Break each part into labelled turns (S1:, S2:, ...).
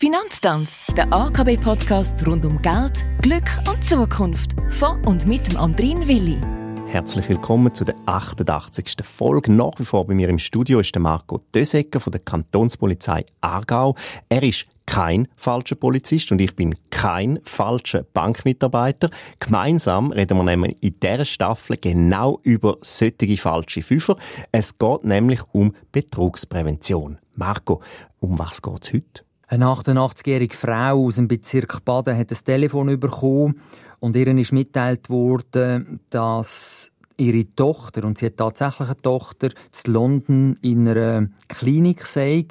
S1: Finanztanz, der AKB-Podcast rund um Geld, Glück und Zukunft. Von und mit dem Andrin Willi.
S2: Herzlich willkommen zu der 88. Folge. Nach wie vor bei mir im Studio ist der Marco Dösecker von der Kantonspolizei Aargau. Er ist kein falscher Polizist und ich bin kein falscher Bankmitarbeiter. Gemeinsam reden wir nämlich in dieser Staffel genau über solche falsche Fünfer. Es geht nämlich um Betrugsprävention. Marco, um was geht's heute?
S3: Eine 88-jährige Frau aus dem Bezirk Baden hat ein Telefon bekommen und ihr ist mitteilt worden, dass ihre Tochter, und sie hat tatsächlich eine Tochter, in London in einer Klinik sei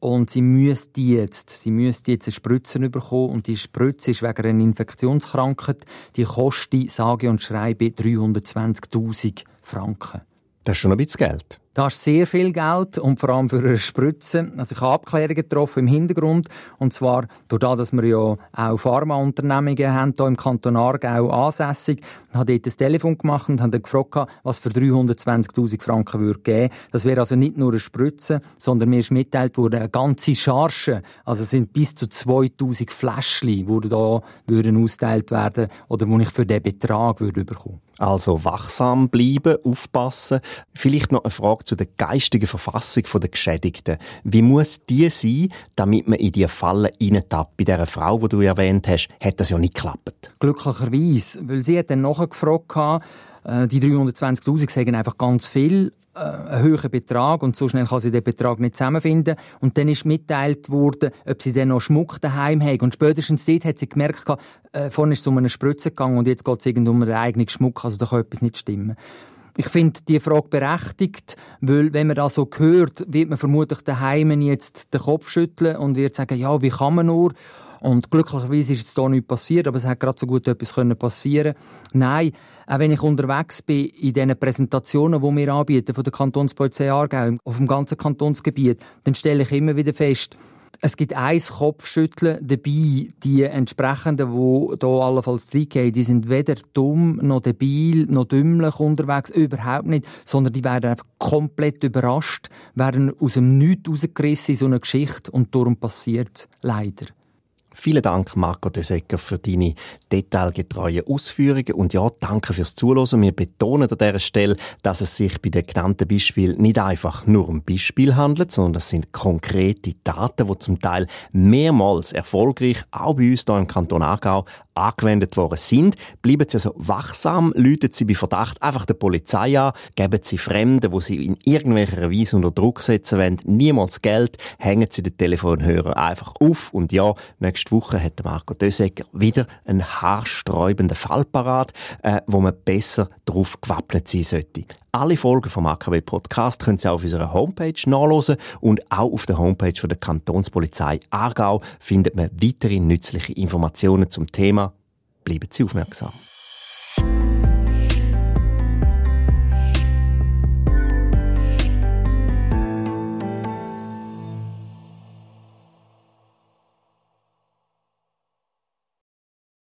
S3: und sie müsste jetzt, sie müsste jetzt eine Spritze bekommen und die Spritze ist wegen einer Infektionskrankheit, die kostet, sage und schreibe, 320.000 Franken.
S2: Das ist schon ein bisschen Geld.
S3: Das ist sehr viel Geld und vor allem für eine Spritze. Also ich habe Abklärungen getroffen im Hintergrund und zwar durch das, dass wir ja auch Pharmaunternehmungen haben hier im Kanton Aargau ansässig, habe dort ein Telefon gemacht und habe gefragt, was für 320'000 Franken würde geben. Das wäre also nicht nur eine Spritze, sondern mir ist mitteilt worden, eine ganze Charge, also es sind bis zu 2'000 Fläschchen, die da würden ausgeteilt werden oder wo ich für diesen Betrag würde bekommen.
S2: Also wachsam bleiben, aufpassen. Vielleicht noch eine Frage zu der geistigen Verfassung der Geschädigten. Wie muss die sein, damit man in diese Falle reintappt? Bei dieser Frau, die du erwähnt hast, hat das ja nicht geklappt.
S3: Glücklicherweise, weil sie hat dann nachher gefragt, äh, die 320'000 sagen einfach ganz viel äh, einen höheren Betrag und so schnell kann sie den Betrag nicht zusammenfinden. Und dann ist mitteilt worden, ob sie dann noch Schmuck daheim haben. Und spätestens dort hat sie gemerkt, äh, vorhin ist es um eine Spritze gegangen und jetzt geht es um einen eigenen Schmuck, also da kann etwas nicht stimmen. Ich finde die Frage berechtigt, weil wenn man das so hört, wird man vermutlich daheim jetzt den Kopf schütteln und wird sagen, ja, wie kann man nur? Und glücklicherweise ist jetzt da nichts passiert, aber es hat gerade so gut etwas passieren Nein, auch wenn ich unterwegs bin in diesen Präsentationen, die wir anbieten von der Kantonspolizei Aargau auf dem ganzen Kantonsgebiet, dann stelle ich immer wieder fest, es gibt ein Kopfschütteln dabei. Die entsprechenden, die hier allenfalls reingehen, die sind weder dumm, noch debil, noch dümmlich unterwegs. Überhaupt nicht. Sondern die werden einfach komplett überrascht, werden aus dem Nichts rausgerissen in so einer Geschichte und darum passiert leider.
S2: Vielen Dank, Marco De Secker, für deine detailgetreuen Ausführungen. Und ja, danke fürs Zuhören. Wir betonen an dieser Stelle, dass es sich bei den genannten Beispielen nicht einfach nur um Beispiel handelt, sondern es sind konkrete Daten, die zum Teil mehrmals erfolgreich, auch bei uns hier im Kanton Aargau, angewendet worden sind. Bleiben Sie also wachsam, läuten Sie bei Verdacht einfach der Polizei an, geben Sie Fremden, wo Sie in irgendwelcher Weise unter Druck setzen wollen, niemals Geld, hängen Sie den Telefonhörer einfach auf und ja, nächste Woche hat Marco Dösecker wieder einen haarsträubenden Fall parat, äh, wo man besser darauf gewappnet sein sollte. Alle Folgen vom AKW Podcast können Sie auf unserer Homepage nachlesen und auch auf der Homepage von der Kantonspolizei Aargau findet man weitere nützliche Informationen zum Thema. Bleiben Sie aufmerksam.